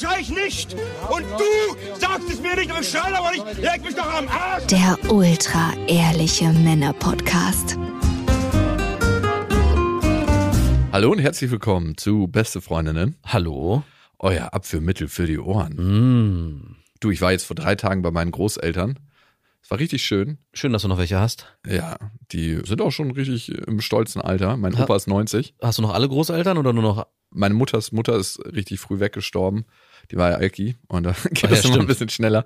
schrei ich nicht? Und du sagst es mir nicht, aber ich schrei aber nicht. Leg mich doch am Arsch! Der ultra ehrliche Männer-Podcast. Hallo und herzlich willkommen zu Beste Freundinnen. Hallo? Euer Abführmittel für die Ohren. Mm. Du, ich war jetzt vor drei Tagen bei meinen Großeltern. War richtig schön. Schön, dass du noch welche hast. Ja, die sind auch schon richtig im stolzen Alter. Mein Ha- Opa ist 90. Hast du noch alle Großeltern oder nur noch? Meine Mutters Mutter ist richtig früh weggestorben. Die war ja Alki und da geht Ah, das ja, immer ein bisschen schneller.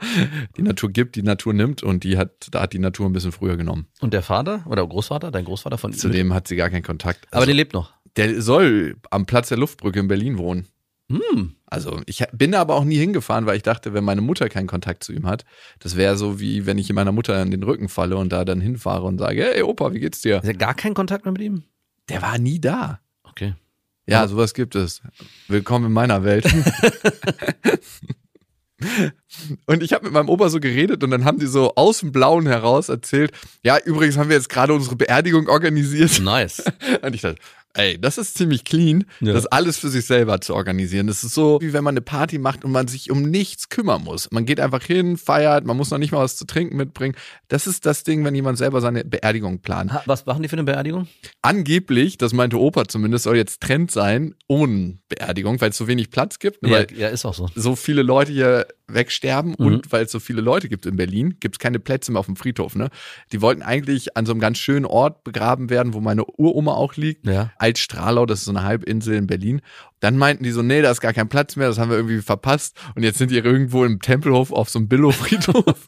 Die Natur gibt, die Natur nimmt und die hat, da hat die Natur ein bisschen früher genommen. Und der Vater oder Großvater, dein Großvater von Zudem hat sie gar keinen Kontakt. Aber Also, der lebt noch. der soll am Platz der Luftbrücke in Berlin wohnen. Hm. Also ich bin aber auch nie hingefahren, weil ich dachte, wenn meine Mutter keinen Kontakt zu ihm hat, das wäre so wie wenn ich meiner Mutter in den Rücken falle und da dann hinfahre und sage, hey Opa, wie geht's dir? Ist ja gar kein Kontakt mehr mit ihm? Der war nie da. Okay. Ja, sowas gibt es. Willkommen in meiner Welt. Und ich habe mit meinem Opa so geredet und dann haben die so aus dem Blauen heraus erzählt, ja, übrigens haben wir jetzt gerade unsere Beerdigung organisiert. Nice. Und ich dachte, ey, das ist ziemlich clean, Ja. das alles für sich selber zu organisieren. Das ist so, wie wenn man eine Party macht und man sich um nichts kümmern muss. Man geht einfach hin, feiert, man muss noch nicht mal was zu trinken mitbringen. Das ist das Ding, wenn jemand selber seine Beerdigung plant. Was machen die für eine Beerdigung? Angeblich, das meinte Opa zumindest, soll jetzt Trend sein, ohne Beerdigung, weil es so wenig Platz gibt. Ja, Weil ja, ist auch so. so viele Leute hier wegsterben Mhm. und weil es so viele Leute gibt in Berlin, gibt es keine Plätze mehr auf dem Friedhof. Ne? Die wollten eigentlich an so einem ganz schönen Ort begraben werden, wo meine Uroma auch liegt. Ja. Alt-Stralau, das ist so eine Halbinsel in Berlin. Dann meinten die so, nee, da ist gar kein Platz mehr, das haben wir irgendwie verpasst. Und jetzt sind die irgendwo im Tempelhof auf so einem Billo-Friedhof.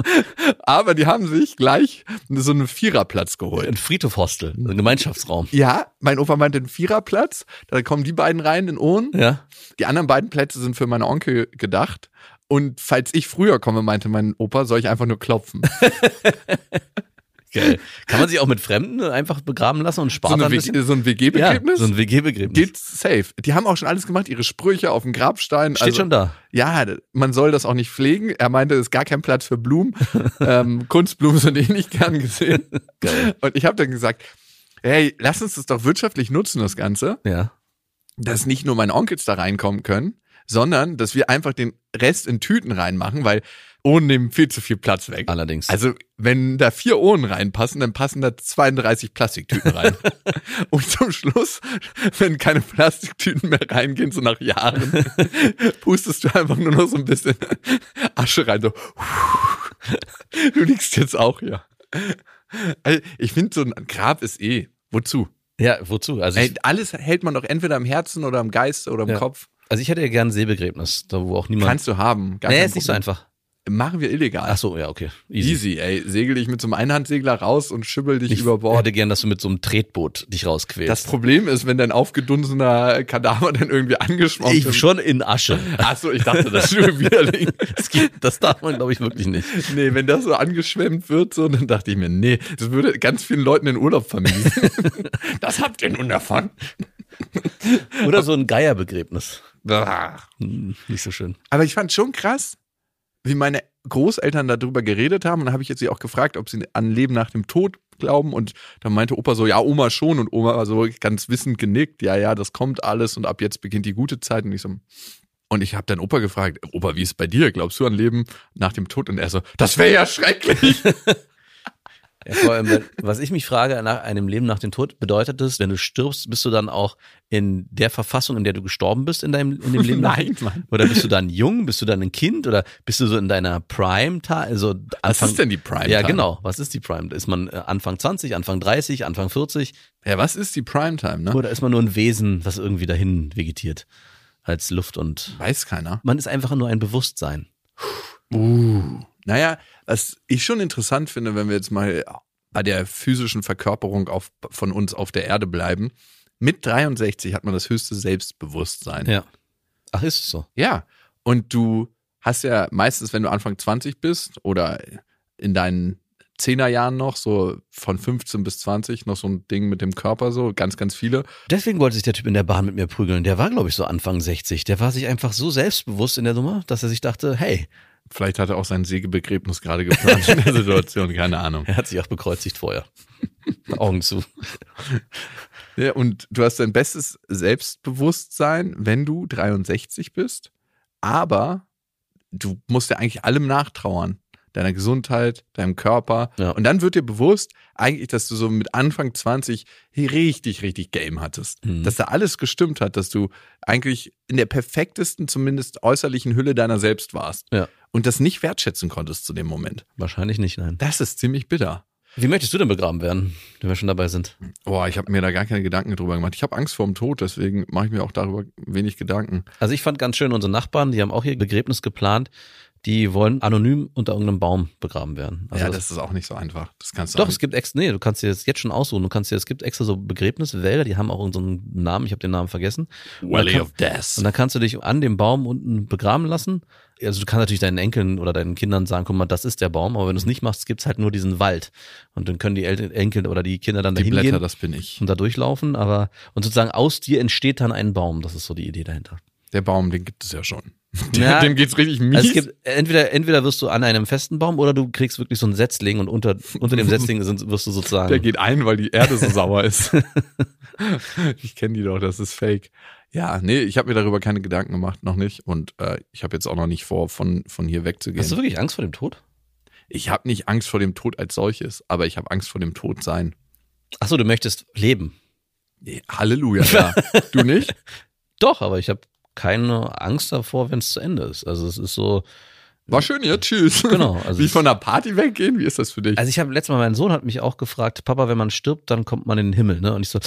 Aber die haben sich gleich so einen Viererplatz geholt. Ein Friedhof-Hostel, ein Gemeinschaftsraum. Ja, mein Opa meinte einen Viererplatz, da kommen die beiden rein in Ohren. Ja. Die anderen beiden Plätze sind für meinen Onkel gedacht. Und falls ich früher komme, meinte mein Opa, soll ich einfach nur klopfen. Geil. Kann man sich auch mit Fremden einfach begraben lassen und So, sparen eine ein W- bisschen? so ein Ja, WG-Begräbnis? so ein WG-Begräbnis. Geht safe. Die haben auch schon alles gemacht, ihre Sprüche auf dem Grabstein. Steht schon da. Ja, man soll das auch nicht pflegen. Er meinte, es ist gar kein Platz für Blumen. ähm, Kunstblumen sind eh nicht gern gesehen. Geil. Und ich habe dann gesagt, hey, lass uns das doch wirtschaftlich nutzen, das Ganze. Ja. dass nicht nur meine Onkels da reinkommen können, sondern dass wir einfach den Rest in Tüten reinmachen, weil Ohren nehmen viel zu viel Platz weg. Allerdings. Also, wenn da vier Ohren reinpassen, dann passen da 32 Plastiktüten rein. Und zum Schluss, wenn keine Plastiktüten mehr reingehen, so nach Jahren, pustest du einfach nur noch so ein bisschen Asche rein. So. Du liegst jetzt auch hier. Also, Ich finde, so ein Grab ist eh. Wozu? ja, wozu? Also Ey, alles hält man doch entweder im Herzen oder im Geist oder im Ja. Kopf. also ich hätte ja gern ein Seebegräbnis, da wo auch niemand. Kannst du haben. Gar nee, ist nicht so einfach. Machen wir illegal. Ach so, ja, okay. Easy. Easy, ey. Segel dich mit so einem Einhandsegler raus und schibbel dich Ich über Bord. hätte gern, dass du mit so einem Tretboot dich rausquälst. Das Problem ist, wenn dein aufgedunsener Kadaver dann irgendwie angeschwommen ich schon in Asche. Achso, ich dachte, das ist nur Widerling. Das, geht, das darf man, glaube ich, wirklich nicht. Nee, wenn das so angeschwemmt wird, so, dann dachte ich mir, nee, das würde ganz vielen Leuten den Urlaub vermiesen. das habt ihr nun davon. Oder so ein Geierbegräbnis. Ah. Hm, Nicht so schön. Aber ich fand schon krass, wie meine Großeltern darüber geredet haben. Und da habe ich jetzt sie auch gefragt, ob sie an Leben nach dem Tod glauben. Und dann meinte Opa so, ja, Oma schon. Und Oma war so ganz wissend genickt, ja, ja, das kommt alles und ab jetzt beginnt die gute Zeit. Und ich so, und ich habe dann Opa gefragt, Opa, wie ist es bei dir? Glaubst du an Leben nach dem Tod? Und er so, das wäre ja schrecklich. Ja, vor allem, was ich mich frage, nach einem Leben nach dem Tod, bedeutet es, wenn du stirbst, bist du dann auch in der Verfassung, in der du gestorben bist, in deinem in dem Leben? Nein, Mann. Oder bist du dann jung? Bist du dann ein Kind? Oder bist du so in deiner Prime? Also Was ist denn die Prime? Ja, genau. Was ist die Prime? Ist man äh, Anfang 20, Anfang 30, Anfang 40? Ja, was ist die Primetime, ne? Oder ist man nur ein Wesen, das irgendwie dahin vegetiert? Als Luft und. Weiß keiner. Man ist einfach nur ein Bewusstsein. Uh. Naja, was ich schon interessant finde, wenn wir jetzt mal bei der physischen Verkörperung auf, von uns auf der Erde bleiben. Mit 63 hat man das höchste Selbstbewusstsein. Ja. Ach, ist es so? Ja. Und du hast ja meistens, wenn du Anfang 20 bist oder in deinen Zehnerjahren noch, so von 15 bis 20, noch so ein Ding mit dem Körper, so ganz, ganz viele. Deswegen wollte sich der Typ in der Bahn mit mir prügeln. Der war, glaube ich, so Anfang 60. Der war sich einfach so selbstbewusst in der Nummer, dass er sich dachte, hey, Vielleicht hat er auch sein Sägebegräbnis gerade geplant in der Situation, keine Ahnung. er hat sich auch bekreuzigt vorher. Augen zu. Ja, und du hast dein bestes Selbstbewusstsein, wenn du 63 bist, aber du musst ja eigentlich allem nachtrauern. Deiner Gesundheit, deinem Körper. Ja. Und dann wird dir bewusst, eigentlich, dass du so mit Anfang 20 richtig, richtig Game hattest. Mhm. Dass da alles gestimmt hat, dass du eigentlich in der perfektesten, zumindest äußerlichen Hülle deiner selbst warst. Ja. Und das nicht wertschätzen konntest zu dem Moment. Wahrscheinlich nicht, nein. Das ist ziemlich bitter. Wie möchtest du denn begraben werden, wenn wir schon dabei sind? Boah, ich habe mir da gar keine Gedanken drüber gemacht. Ich habe Angst vor dem Tod, deswegen mache ich mir auch darüber wenig Gedanken. Also ich fand ganz schön unsere Nachbarn, die haben auch ihr Begräbnis geplant. Die wollen anonym unter irgendeinem Baum begraben werden. Also ja, das ist auch nicht so einfach. Das kannst du Doch, es gibt extra, nee, du kannst dir das jetzt schon aussuchen. Du kannst dir, es gibt extra so Begräbniswälder, die haben auch unseren Namen, ich habe den Namen vergessen. Und dann kann- Death. Und dann kannst du dich an dem Baum unten begraben lassen. Also du kannst natürlich deinen Enkeln oder deinen Kindern sagen, guck mal, das ist der Baum, aber wenn du es nicht machst, gibt's halt nur diesen Wald. Und dann können die El- Enkel oder die Kinder dann Die dahin Blätter, gehen das bin ich. und da durchlaufen. Aber und sozusagen aus dir entsteht dann ein Baum. Das ist so die Idee dahinter. Der Baum, den gibt es ja schon. Ja. Dem geht's richtig mies. Also es gibt entweder entweder wirst du an einem festen Baum oder du kriegst wirklich so einen Setzling und unter unter dem Setzling sind, wirst du sozusagen der geht ein, weil die Erde so sauer ist. ich kenne die doch, das ist fake. Ja, nee, ich habe mir darüber keine Gedanken gemacht, noch nicht. Und äh, ich habe jetzt auch noch nicht vor, von, von hier wegzugehen. Hast du wirklich Angst vor dem Tod? Ich habe nicht Angst vor dem Tod als solches, aber ich habe Angst vor dem Tod sein. Ach so, du möchtest leben. Nee, Halleluja, ja. du nicht? Doch, aber ich habe keine Angst davor, wenn es zu Ende ist. Also es ist so, War schön, ja, tschüss. Genau, also Wie von der Party weggehen? Wie ist das für dich? Also ich habe letztes Mal, mein Sohn hat mich auch gefragt, Papa, wenn man stirbt, dann kommt man in den Himmel, ne? Und ich so,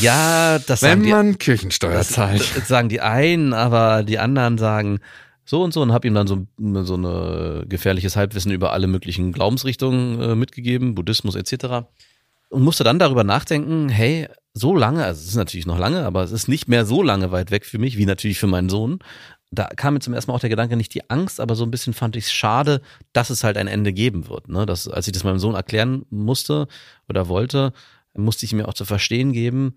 ja, das sagen Wenn die, man Kirchensteuer das, zahlt. das sagen die einen, aber die anderen sagen so und so und habe ihm dann so, so eine gefährliches Halbwissen über alle möglichen Glaubensrichtungen äh, mitgegeben, Buddhismus etc. Und musste dann darüber nachdenken, hey, so lange, also es ist natürlich noch lange, aber es ist nicht mehr so lange weit weg für mich, wie natürlich für meinen Sohn. Da kam mir zum ersten Mal auch der Gedanke, nicht die Angst, aber so ein bisschen fand ich es schade, dass es halt ein Ende geben wird. Ne? Das, als ich das meinem Sohn erklären musste oder wollte, musste ich mir auch zu verstehen geben,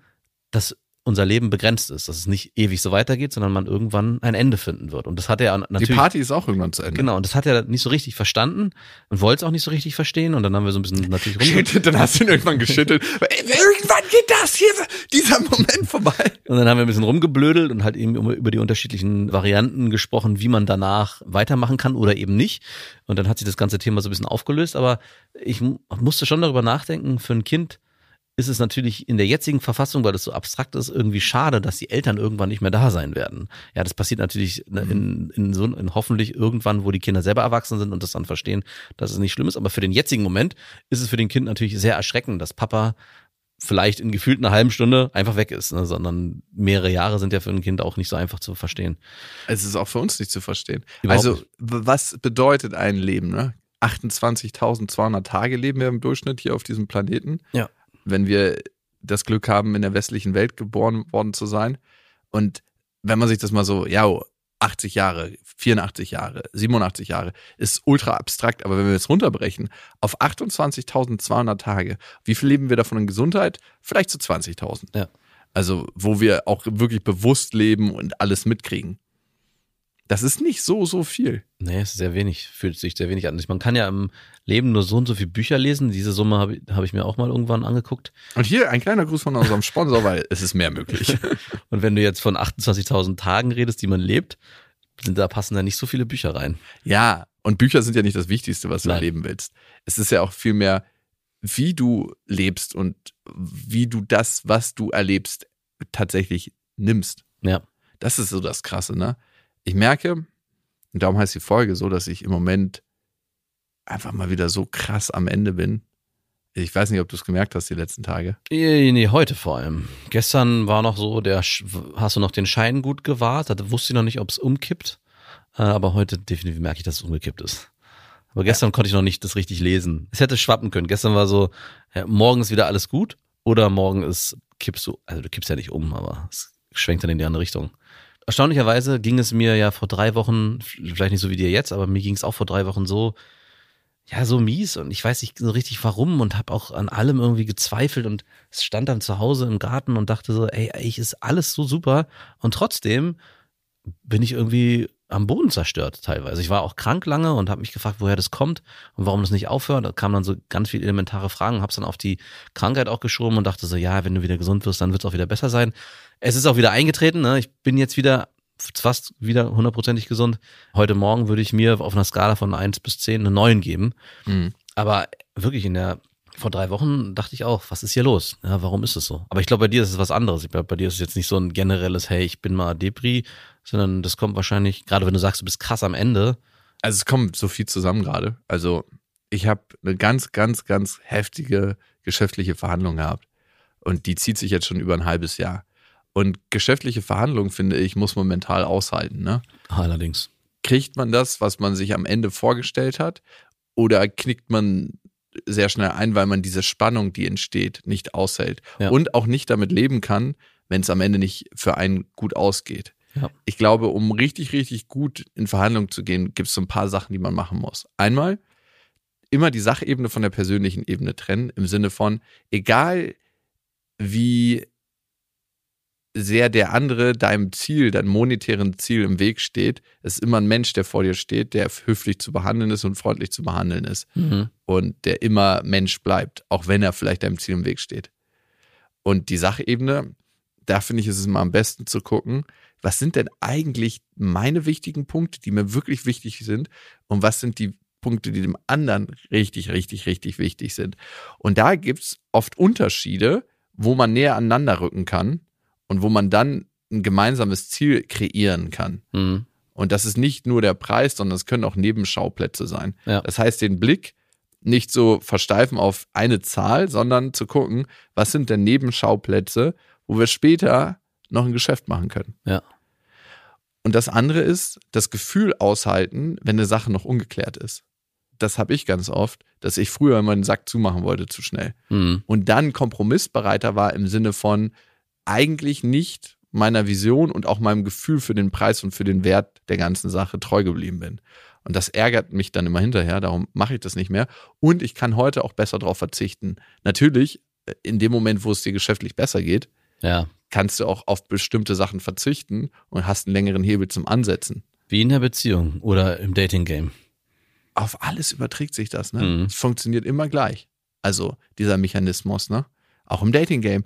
dass unser Leben begrenzt ist, dass es nicht ewig so weitergeht, sondern man irgendwann ein Ende finden wird. Und das hat er Die natürlich. Party ist auch irgendwann zu Ende. Genau, und das hat er nicht so richtig verstanden und wollte es auch nicht so richtig verstehen. Und dann haben wir so ein bisschen natürlich rumge Shit, dann hast du ihn irgendwann geschüttelt. Irgendwann geht das hier, dieser Moment vorbei. Und dann haben wir ein bisschen rumgeblödelt und halt eben über die unterschiedlichen Varianten gesprochen, wie man danach weitermachen kann oder eben nicht. Und dann hat sich das ganze Thema so ein bisschen aufgelöst. Aber ich mu- musste schon darüber nachdenken, für ein Kind ist es natürlich in der jetzigen Verfassung, weil das so abstrakt ist, irgendwie schade, dass die Eltern irgendwann nicht mehr da sein werden. Ja, das passiert natürlich ne, in, in so in hoffentlich irgendwann, wo die Kinder selber erwachsen sind und das dann verstehen, dass es nicht schlimm ist. Aber für den jetzigen Moment ist es für den Kind natürlich sehr erschreckend, dass Papa vielleicht in gefühlt einer halben Stunde einfach weg ist, ne? sondern mehrere Jahre sind ja für ein Kind auch nicht so einfach zu verstehen. Es ist auch für uns nicht zu verstehen. Überhaupt also, nicht. was bedeutet ein Leben, ne? 28.200 Tage leben wir im Durchschnitt hier auf diesem Planeten. Ja. Wenn wir das Glück haben, in der westlichen Welt geboren worden zu sein. Und wenn man sich das mal so, ja, 80 Jahre, 84 Jahre, 87 Jahre, ist ultra abstrakt. Aber wenn wir es runterbrechen auf 28.200 Tage, wie viel leben wir davon in Gesundheit? Vielleicht zu 20.000. Ja. Also, wo wir auch wirklich bewusst leben und alles mitkriegen. Das ist nicht so, so viel. Nee, es ist sehr wenig, fühlt sich sehr wenig an. Man kann ja im Leben nur so und so viele Bücher lesen. Diese Summe habe ich, hab ich mir auch mal irgendwann angeguckt. Und hier ein kleiner Gruß von unserem Sponsor, weil es ist mehr möglich. Und wenn du jetzt von 28.000 Tagen redest, die man lebt, sind da passen da nicht so viele Bücher rein. Ja, und Bücher sind ja nicht das Wichtigste, was du Nein. erleben willst. Es ist ja auch viel mehr wie du lebst und wie du das, was du erlebst, tatsächlich nimmst. Ja. Das ist so das Krasse, ne? Ich merke, und darum heißt die Folge so, dass ich im Moment einfach mal wieder so krass am Ende bin. Ich weiß nicht, ob du es gemerkt hast die letzten Tage. Nee, nee, heute vor allem. Gestern war noch so, der hast du noch den Schein gut gewahrt, da wusste ich noch nicht, ob es umkippt. Äh, Aber heute definitiv merke ich, dass es umgekippt ist. Aber gestern konnte ich noch nicht das richtig lesen. Es hätte schwappen können. Gestern war so, ja, morgen ist wieder alles gut oder morgen ist, kippst du, also du kippst ja nicht um, aber es schwenkt dann in die andere Richtung. Erstaunlicherweise ging es mir ja vor drei Wochen, vielleicht nicht so wie dir jetzt, aber mir ging es auch vor drei Wochen so, ja, so mies und ich weiß nicht so richtig warum und habe auch an allem irgendwie gezweifelt und stand dann zu Hause im Garten und dachte so, ey, eigentlich ist alles so super und trotzdem bin ich irgendwie am Boden zerstört teilweise. Ich war auch krank lange und habe mich gefragt, woher das kommt und warum das nicht aufhört. Da kamen dann so ganz viele elementare Fragen, habe es dann auf die Krankheit auch geschoben und dachte so, ja, wenn du wieder gesund wirst, dann wird es auch wieder besser sein. Es ist auch wieder eingetreten. Ne? Ich bin jetzt wieder fast wieder hundertprozentig gesund. Heute Morgen würde ich mir auf einer Skala von 1 bis 10 eine 9 geben. Mhm. Aber wirklich in der vor drei Wochen dachte ich auch, was ist hier los? Ja, warum ist es so? Aber ich glaube, bei dir ist es was anderes. Ich glaube, bei dir ist es jetzt nicht so ein generelles, hey, ich bin mal Depri, sondern das kommt wahrscheinlich, gerade wenn du sagst, du bist krass am Ende. Also es kommt so viel zusammen gerade. Also ich habe eine ganz, ganz, ganz heftige geschäftliche Verhandlung gehabt. Und die zieht sich jetzt schon über ein halbes Jahr. Und geschäftliche Verhandlungen, finde ich, muss man mental aushalten. Ne? Allerdings. Kriegt man das, was man sich am Ende vorgestellt hat? Oder knickt man sehr schnell ein, weil man diese Spannung, die entsteht, nicht aushält? Ja. Und auch nicht damit leben kann, wenn es am Ende nicht für einen gut ausgeht. Ja. Ich glaube, um richtig, richtig gut in Verhandlungen zu gehen, gibt es so ein paar Sachen, die man machen muss. Einmal immer die Sachebene von der persönlichen Ebene trennen, im Sinne von, egal wie sehr der andere deinem Ziel, deinem monetären Ziel im Weg steht, es ist immer ein Mensch, der vor dir steht, der höflich zu behandeln ist und freundlich zu behandeln ist Mhm. und der immer Mensch bleibt, auch wenn er vielleicht deinem Ziel im Weg steht. Und die Sachebene, da finde ich, ist es immer am besten zu gucken, was sind denn eigentlich meine wichtigen Punkte, die mir wirklich wichtig sind und was sind die Punkte, die dem anderen richtig, richtig, richtig wichtig sind. Und da gibt's oft Unterschiede, wo man näher aneinander rücken kann und wo man dann ein gemeinsames Ziel kreieren kann. Mhm. Und das ist nicht nur der Preis, sondern es können auch Nebenschauplätze sein. Ja. Das heißt, den Blick nicht so versteifen auf eine Zahl, sondern zu gucken, was sind denn Nebenschauplätze, wo wir später noch ein Geschäft machen können. Ja. Und das andere ist, das Gefühl aushalten, wenn eine Sache noch ungeklärt ist. Das habe ich ganz oft, dass ich früher immer den Sack zumachen wollte zu schnell. Mhm. Und dann kompromissbereiter war im Sinne von eigentlich nicht meiner Vision und auch meinem Gefühl für den Preis und für den Wert der ganzen Sache treu geblieben bin. Und das ärgert mich dann immer hinterher, darum mache ich das nicht mehr. Und ich kann heute auch besser darauf verzichten. Natürlich, äh, in dem Moment, wo es dir geschäftlich besser geht, Ja. kannst du auch auf bestimmte Sachen verzichten und hast einen längeren Hebel zum Ansetzen. Wie in der Beziehung oder im Dating-Game. Auf alles überträgt sich das, ne? Mhm. Es funktioniert immer gleich. Also dieser Mechanismus, ne? Auch im Dating-Game.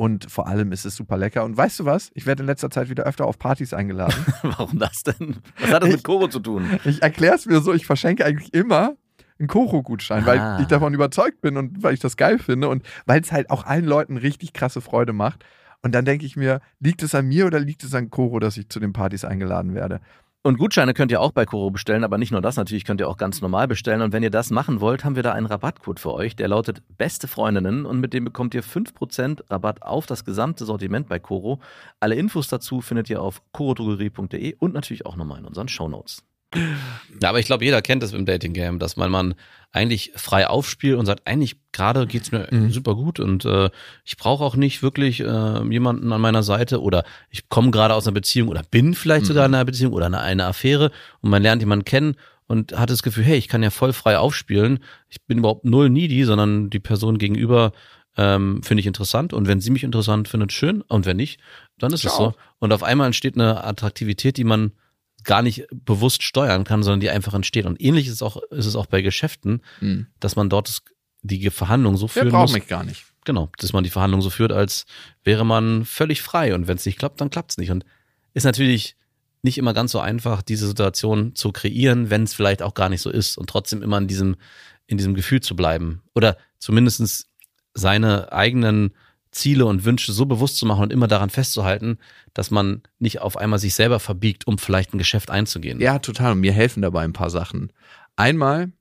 Und vor allem ist es super lecker. Und weißt du was? Ich werde in letzter Zeit wieder öfter auf Partys eingeladen. Warum das denn? Was hat das mit Koro zu tun? ich erkläre es mir so, ich verschenke eigentlich immer einen Koro-Gutschein, Ah. weil ich davon überzeugt bin und weil ich das geil finde und weil es halt auch allen Leuten richtig krasse Freude macht. Und dann denke ich mir, liegt es an mir oder liegt es an Koro, dass ich zu den Partys eingeladen werde? Und Gutscheine könnt ihr auch bei Koro bestellen, aber nicht nur das, natürlich könnt ihr auch ganz normal bestellen. Und wenn ihr das machen wollt, haben wir da einen Rabattcode für euch, der lautet Beste Freundinnen und mit dem bekommt ihr 5% Rabatt auf das gesamte Sortiment bei Koro. Alle Infos dazu findet ihr auf korodrogerie.de und natürlich auch nochmal in unseren Shownotes. Ja, aber ich glaube, jeder kennt das im Dating Game, dass man man eigentlich frei aufspielt und sagt, eigentlich gerade geht's mir Mhm. super gut und äh, ich brauche auch nicht wirklich äh, jemanden an meiner Seite oder ich komme gerade aus einer Beziehung oder bin vielleicht sogar in einer Beziehung oder in einer, Affäre und man lernt jemanden kennen und hat das Gefühl, hey, ich kann ja voll frei aufspielen. Ich bin überhaupt null needy, sondern die Person gegenüber ähm, finde ich interessant und wenn sie mich interessant findet, schön und wenn nicht, dann ist es so. Und auf einmal entsteht eine Attraktivität, die man gar nicht bewusst steuern kann, sondern die einfach entsteht. Und ähnlich ist es auch, ist es auch bei Geschäften, Mhm. dass man dort die Verhandlung so Wer führen braucht muss. mich gar nicht. Genau, dass man die Verhandlung so führt, als wäre man völlig frei. Und wenn es nicht klappt, dann klappt es nicht. Und ist natürlich nicht immer ganz so einfach, diese Situation zu kreieren, wenn es vielleicht auch gar nicht so ist und trotzdem immer in diesem, in diesem Gefühl zu bleiben. Oder zumindestens seine eigenen Ziele und Wünsche so bewusst zu machen und immer daran festzuhalten, dass man nicht auf einmal sich selber verbiegt, um vielleicht ein Geschäft einzugehen. Ja, total. Und mir helfen dabei ein paar Sachen. Einmal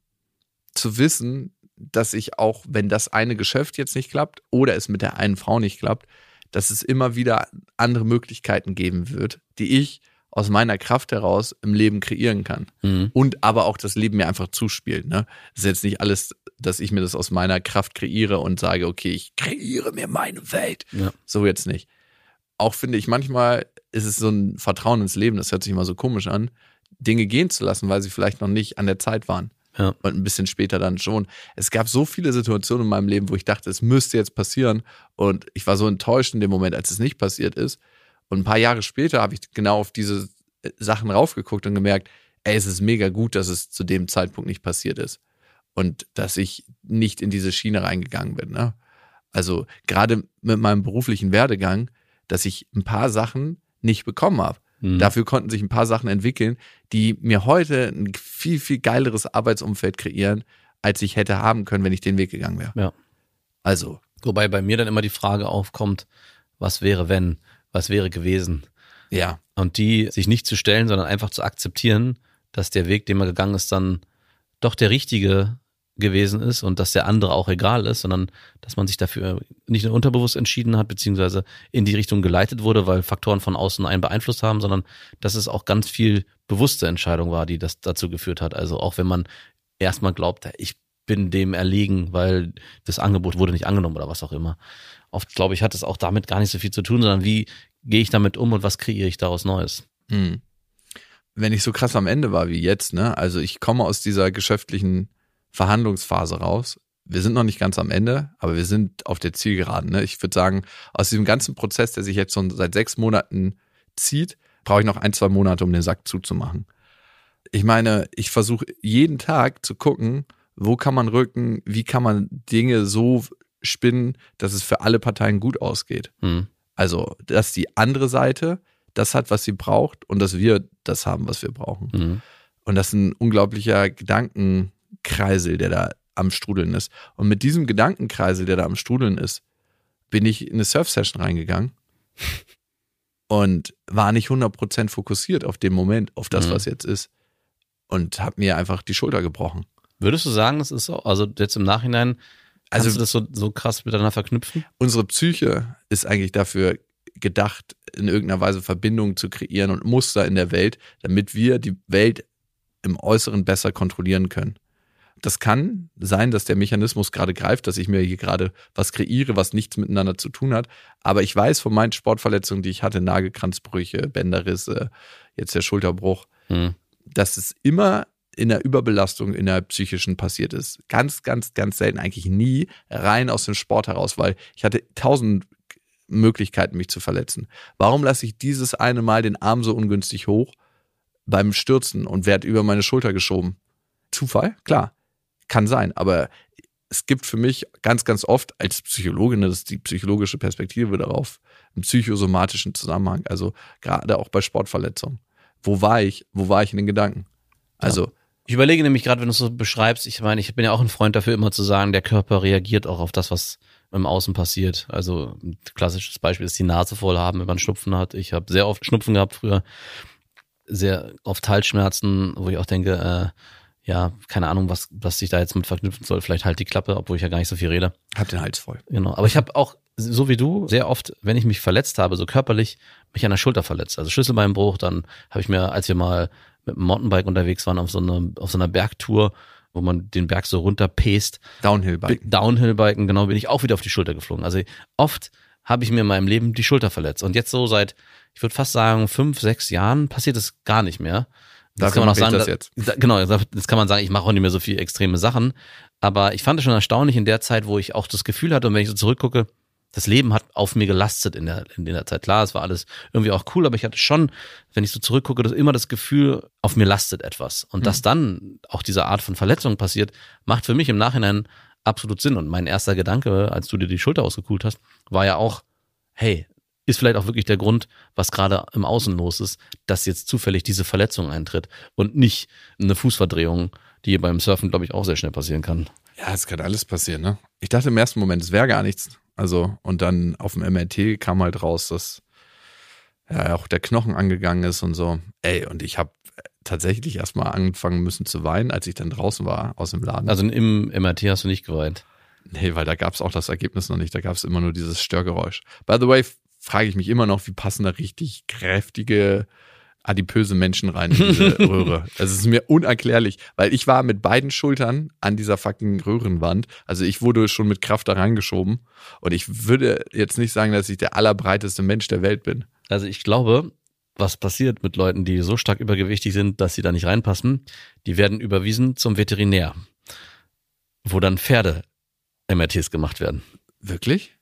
zu wissen, dass ich auch, wenn das eine Geschäft jetzt nicht klappt oder es mit der einen Frau nicht klappt, dass es immer wieder andere Möglichkeiten geben wird, die ich aus meiner Kraft heraus im Leben kreieren kann. Mhm. Und aber auch das Leben mir einfach zuspielt. Ne? Das ist jetzt nicht alles, dass ich mir das aus meiner Kraft kreiere und sage, okay, ich kreiere mir meine Welt. Ja. So jetzt nicht. Auch finde ich, manchmal ist es so ein Vertrauen ins Leben, das hört sich immer so komisch an, Dinge gehen zu lassen, weil sie vielleicht noch nicht an der Zeit waren. Ja. Und ein bisschen später dann schon. Es gab so viele Situationen in meinem Leben, wo ich dachte, es müsste jetzt passieren. Und ich war so enttäuscht in dem Moment, als es nicht passiert ist. Und ein paar Jahre später habe ich genau auf diese äh, Sachen raufgeguckt und gemerkt, ey, es ist mega gut, dass es zu dem Zeitpunkt nicht passiert ist. Und dass ich nicht in diese Schiene reingegangen bin. Ne? Also gerade mit meinem beruflichen Werdegang, dass ich ein paar Sachen nicht bekommen habe. Mhm. Dafür konnten sich ein paar Sachen entwickeln, die mir heute ein viel, viel geileres Arbeitsumfeld kreieren, als ich hätte haben können, wenn ich den Weg gegangen wäre. Ja. Also, Wobei bei mir dann immer die Frage aufkommt, was wäre wenn, was wäre gewesen? ja. Und die sich nicht zu stellen, sondern einfach zu akzeptieren, dass der Weg, den man gegangen ist, dann doch der richtige gewesen ist und dass der andere auch egal ist, sondern dass man sich dafür nicht nur unterbewusst entschieden hat, beziehungsweise in die Richtung geleitet wurde, weil Faktoren von außen einen beeinflusst haben, sondern dass es auch ganz viel bewusste Entscheidung war, die das dazu geführt hat. Also auch wenn man erstmal glaubt, ich bin dem erlegen, weil das Angebot wurde nicht angenommen oder was auch immer. Oft, glaube ich, hat es auch damit gar nicht so viel zu tun, sondern wie gehe ich damit um und was kreiere ich daraus Neues? Hm. Wenn ich so krass am Ende war wie jetzt, ne? Also ich komme aus dieser geschäftlichen Verhandlungsphase raus. Wir sind noch nicht ganz am Ende, aber wir sind auf der Zielgeraden. Ne? Ich würde sagen, aus diesem ganzen Prozess, der sich jetzt schon seit sechs Monaten zieht, brauche ich noch ein, zwei Monate, um den Sack zuzumachen. Ich meine, ich versuche jeden Tag zu gucken, wo kann man rücken, wie kann man Dinge so spinnen, dass es für alle Parteien gut ausgeht. Hm. Also, dass die andere Seite das hat, was sie braucht und dass wir das haben, was wir brauchen. Mhm. Und das ist ein unglaublicher Gedankenkreisel, der da am Strudeln ist. Und mit diesem Gedankenkreisel, der da am Strudeln ist, bin ich in eine Surf-Session reingegangen und war nicht 100% fokussiert auf den Moment, auf das, Mhm. was jetzt ist. Und habe mir einfach die Schulter gebrochen. Würdest du sagen, das ist so, also jetzt im Nachhinein, kannst Also- du das so, so krass miteinander verknüpfen? Unsere Psyche ist eigentlich dafür gedacht, in irgendeiner Weise Verbindungen zu kreieren und Muster in der Welt, damit wir die Welt im Äußeren besser kontrollieren können. Das kann sein, dass der Mechanismus gerade greift, dass ich mir hier gerade was kreiere, was nichts miteinander zu tun hat. Aber ich weiß von meinen Sportverletzungen, die ich hatte, Nagelkranzbrüche, Bänderrisse, jetzt der Schulterbruch, Hm. dass es immer in der Überbelastung in der psychischen passiert ist. Ganz, ganz, ganz selten, eigentlich nie rein aus dem Sport heraus, weil ich hatte tausend Möglichkeiten, mich zu verletzen. Warum lasse ich dieses eine Mal den Arm so ungünstig hoch beim Stürzen und werde über meine Schulter geschoben? Zufall? Klar. Kann sein, aber es gibt für mich ganz, ganz oft als Psychologin, das ist die psychologische Perspektive darauf, einen psychosomatischen Zusammenhang. Also gerade auch bei Sportverletzungen. Wo war ich? Wo war ich in den Gedanken? Also, Ich überlege nämlich gerade, wenn du es so beschreibst, ich meine, ich bin ja auch ein Freund dafür, immer zu sagen, der Körper reagiert auch auf das, was im Außen passiert. Also ein klassisches Beispiel ist die Nase voll haben, wenn man Schnupfen hat. Ich habe sehr oft Schnupfen gehabt früher. sehr oft Halsschmerzen, wo ich auch denke, äh, ja, keine Ahnung, was, was sich da jetzt mit verknüpfen soll. Vielleicht halt die Klappe, obwohl ich ja gar nicht so viel rede. Hab den Hals voll. Genau. Aber ich habe auch, so wie du, sehr oft, wenn ich mich verletzt habe, so körperlich, mich an der Schulter verletzt. Also Schlüsselbeinbruch, dann habe ich mir, als wir mal mit dem Mountainbike unterwegs waren auf so, eine, auf so einer Bergtour, wo man den Berg so runterpest, Downhill-Bike. Downhill-Biken, genau, bin ich auch wieder auf die Schulter geflogen. Also oft habe ich mir in meinem Leben die Schulter verletzt. Und jetzt so seit, ich würde fast sagen, fünf, sechs Jahren passiert es gar nicht mehr. Das kann man auch sagen, das da- jetzt. da- genau, das kann man sagen, ich mache auch nicht mehr so viel extreme Sachen. Aber ich fand es schon erstaunlich in der Zeit, wo ich auch das Gefühl hatte, und wenn ich so zurückgucke, das Leben hat auf mir gelastet in der, in der Zeit. Klar, es war alles irgendwie auch cool, aber ich hatte schon, wenn ich so zurückgucke, das immer das Gefühl, auf mir lastet etwas. Und dass dann auch diese Art von Verletzung passiert, macht für mich im Nachhinein absolut Sinn. Und mein erster Gedanke, als du dir die Schulter ausgekühlt hast, war ja auch, hey, ist vielleicht auch wirklich der Grund, was gerade im Außen los ist, dass jetzt zufällig diese Verletzung eintritt und nicht eine Fußverdrehung, die beim Surfen, glaube ich, auch sehr schnell passieren kann. Ja, es kann alles passieren, ne? Ich dachte im ersten Moment, es wäre gar nichts. Also, und dann auf dem MRT kam halt raus, dass ja auch der Knochen angegangen ist und so. Ey, und ich habe tatsächlich erstmal angefangen müssen zu weinen, als ich dann draußen war aus dem Laden. Also im MRT hast du nicht geweint. Nee, weil da gab's auch das Ergebnis noch nicht. Da gab's immer nur dieses Störgeräusch. By the way, frage ich mich immer noch, wie passen da richtig kräftige, adipöse Menschen rein in diese Röhre. Also es ist mir unerklärlich, weil ich war mit beiden Schultern an dieser fucking Röhrenwand. Also ich wurde schon mit Kraft da reingeschoben. Und ich würde jetzt nicht sagen, dass ich der allerbreiteste Mensch der Welt bin. Also ich glaube, was passiert mit Leuten, die so stark übergewichtig sind, dass sie da nicht reinpassen, die werden überwiesen zum Veterinär, wo dann Pferde MRTs gemacht werden. Wirklich?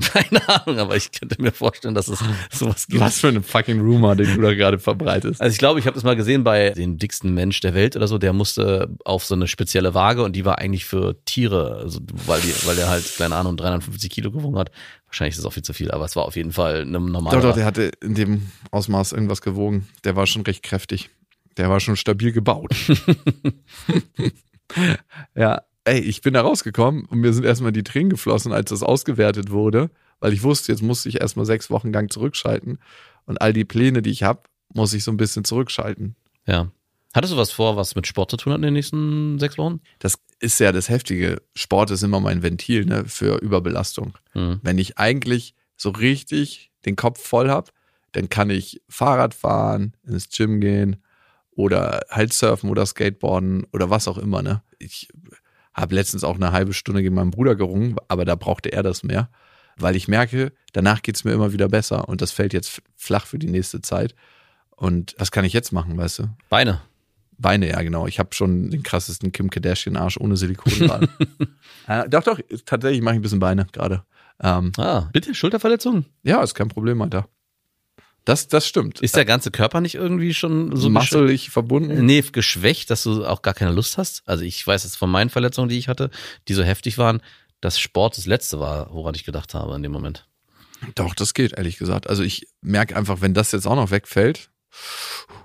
Keine Ahnung, aber ich könnte mir vorstellen, dass es sowas gibt. Was für eine fucking Rumor, den du da gerade verbreitest. Also ich glaube, ich habe das mal gesehen bei dem dicksten Mensch der Welt oder so, der musste auf so eine spezielle Waage und die war eigentlich für Tiere, also weil, die, weil der halt, keine Ahnung, 350 Kilo gewogen hat. Wahrscheinlich ist das auch viel zu viel, aber es war auf jeden Fall eine normale Doch, doch, der hatte in dem Ausmaß irgendwas gewogen. Der war schon recht kräftig. Der war schon stabil gebaut. ja, ey, ich bin da rausgekommen und mir sind erstmal die Tränen geflossen, als das ausgewertet wurde, weil ich wusste, jetzt musste ich erstmal sechs Wochen lang zurückschalten und all die Pläne, die ich habe, muss ich so ein bisschen zurückschalten. Ja. Hattest du was vor, was mit Sport zu tun hat in den nächsten sechs Wochen? Das ist ja das Heftige. Sport ist immer mein Ventil ne, für Überbelastung. Hm. Wenn ich eigentlich so richtig den Kopf voll habe, dann kann ich Fahrrad fahren, ins Gym gehen oder halt surfen oder skateboarden oder was auch immer. Ne? Ich habe letztens auch eine halbe Stunde gegen meinen Bruder gerungen, aber da brauchte er das mehr, weil ich merke, danach geht's mir immer wieder besser und das fällt jetzt flach für die nächste Zeit. Und was kann ich jetzt machen, weißt du? Beine. Beine, ja genau. Ich habe schon den krassesten Kim Kardashian-Arsch ohne Silikon gerade. äh, doch, doch, tatsächlich mache ich ein bisschen Beine gerade. Ähm, Ah, bitte, Schulterverletzung? ja, ist kein Problem, Alter. Das, das stimmt. Ist der ganze Körper nicht irgendwie schon so masselig verbunden? Nee, geschwächt, dass du auch gar keine Lust hast. Also ich weiß jetzt von meinen Verletzungen, die ich hatte, die so heftig waren, dass Sport das letzte war, woran ich gedacht habe in dem Moment. Doch, das geht, ehrlich gesagt. Also ich merke einfach, wenn das jetzt auch noch wegfällt,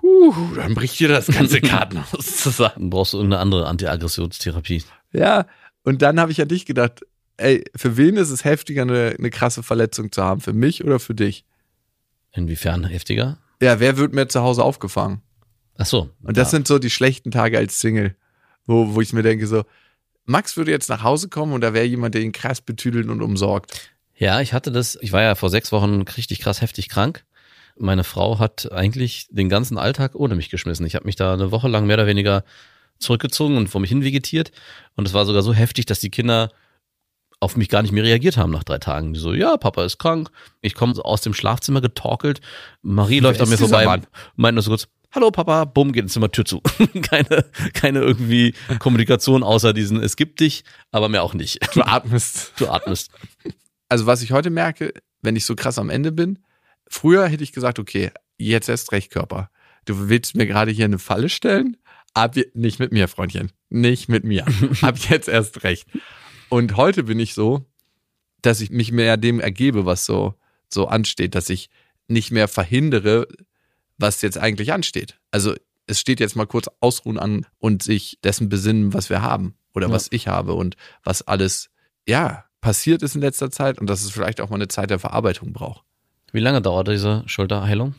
huh, dann bricht dir das ganze Kartenhaus zusammen. Dann brauchst du irgendeine andere Antiaggressionstherapie. Ja, und dann habe ich an dich gedacht, ey, für wen ist es heftiger, eine, eine krasse Verletzung zu haben? Für mich oder für dich? Inwiefern heftiger? Ja, wer wird mir zu Hause aufgefangen? Ach so. Und das ja. sind so die schlechten Tage als Single, wo, wo ich mir denke so, Max würde jetzt nach Hause kommen und da wäre jemand, der ihn krass betüdelt und umsorgt. Ja, ich hatte das, ich war ja vor sechs Wochen richtig krass heftig krank. Meine Frau hat eigentlich den ganzen Alltag ohne mich geschmissen. Ich habe mich da eine Woche lang mehr oder weniger zurückgezogen und vor mich hin vegetiert. Und es war sogar so heftig, dass die Kinder auf mich gar nicht mehr reagiert haben nach drei Tagen. Die so, ja, Papa ist krank. Ich komme aus dem Schlafzimmer getorkelt. Marie läuft an mir vorbei, meint nur so kurz, hallo Papa, bumm, geht ins Zimmer, Tür zu. keine, keine irgendwie Kommunikation außer diesen, es gibt dich, aber mehr auch nicht. Du atmest. Du atmest. Also was ich heute merke, wenn ich so krass am Ende bin, früher hätte ich gesagt, okay, jetzt erst recht Körper. Du willst mir gerade hier eine Falle stellen? Ab, nicht mit mir, Freundchen. Nicht mit mir. Ab jetzt erst recht. Und heute bin ich so, dass ich mich mehr dem ergebe, was so, so ansteht, dass ich nicht mehr verhindere, was jetzt eigentlich ansteht. Also es steht jetzt mal kurz Ausruhen an und sich dessen besinnen, was wir haben oder Ja. was ich habe und was alles, ja, passiert ist in letzter Zeit und dass es vielleicht auch mal eine Zeit der Verarbeitung braucht. Wie lange dauert diese Schulterheilung?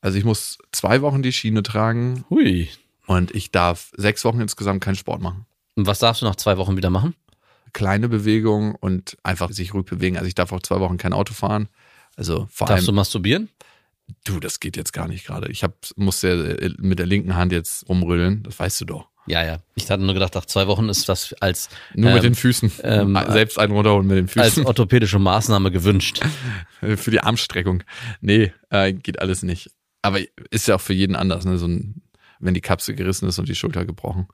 Also ich muss zwei Wochen die Schiene tragen Hui. und ich darf sechs Wochen insgesamt keinen Sport machen. Und was darfst du nach zwei Wochen wieder machen? Kleine Bewegung und einfach sich ruhig bewegen. Also ich darf auch zwei Wochen kein Auto fahren. Also vor Darfst du allem, masturbieren? du, das geht jetzt gar nicht gerade. Ich hab, muss ja äh, mit der linken Hand jetzt rumrüllen, das weißt du doch. Ja, ja. Ich hatte nur gedacht, nach zwei Wochen ist das als, Nur mit Ähm, den Füßen. ähm, Selbst einen runterholen mit den als Füßen. orthopädische Maßnahme gewünscht. Für die Armstreckung. Nee, äh, geht alles nicht. Aber ist ja auch für jeden anders, ne? So ein, wenn die Kapsel gerissen ist und die Schulter gebrochen.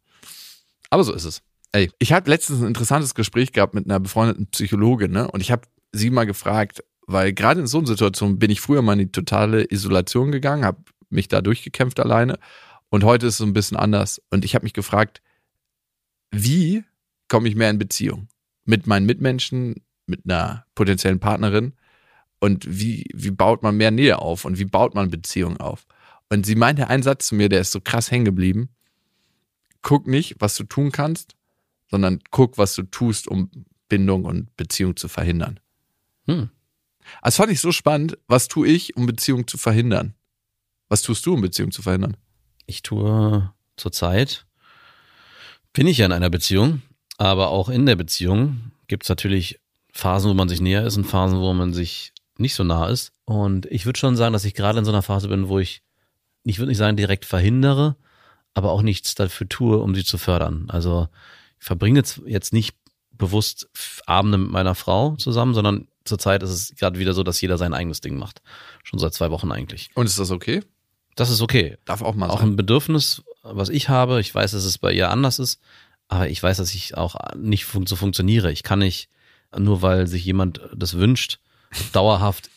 Aber so ist es. Ey, ich hatte letztens ein interessantes Gespräch gehabt mit einer befreundeten Psychologin, ne? Und ich habe sie mal gefragt, weil gerade in so einer Situation bin ich früher mal in die totale Isolation gegangen, habe mich da durchgekämpft alleine. Und heute ist es so ein bisschen anders. Und ich habe mich gefragt, wie komme ich mehr in Beziehung? Mit meinen Mitmenschen, mit einer potenziellen Partnerin? Und wie, wie baut man mehr Nähe auf? Und wie baut man Beziehungen auf? Und sie meinte einen Satz zu mir, der ist so krass hängen geblieben. Guck nicht, was du tun kannst, sondern guck, was du tust, um Bindung und Beziehung zu verhindern. Hm. Das fand ich so spannend. Was tue ich, um Beziehung zu verhindern? Was tust du, um Beziehung zu verhindern? Ich tue zurzeit, bin ich ja in einer Beziehung, aber auch in der Beziehung gibt es natürlich Phasen, wo man sich näher ist und Phasen, wo man sich nicht so nah ist. Und ich würde schon sagen, dass ich gerade in so einer Phase bin, wo ich, ich würde nicht sagen direkt verhindere, aber auch nichts dafür tue, um sie zu fördern. Also verbringe jetzt- nicht bewusst Abende mit meiner Frau zusammen, sondern zurzeit ist es gerade wieder so, dass jeder sein eigenes Ding macht. Schon seit zwei Wochen eigentlich. Und ist das okay? Das ist okay Darf auch mal auch sein. ein Bedürfnis, was ich habe. Ich weiß, dass es bei ihr anders ist, aber ich weiß, dass ich auch nicht fun so funktioniere. Ich kann nicht, nur weil sich jemand das wünscht, dauerhaft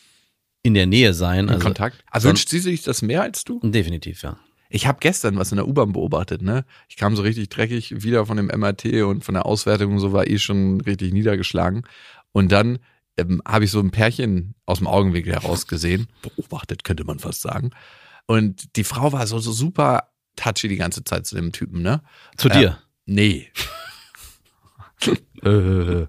in der Nähe sein. In Also, Kontakt. Also wünscht sie sich das mehr als du? Definitiv, ja. Ich habe gestern was in der U-Bahn beobachtet, ne? Ich kam so richtig dreckig wieder von dem MRT und von der Auswertung und so war eh schon richtig niedergeschlagen. Und dann ähm, habe ich so ein Pärchen aus dem Augenwinkel heraus gesehen, beobachtet könnte man fast sagen. Und die Frau war so, so super touchy die ganze Zeit zu dem Typen, ne? Zu dir. Nee. Äh,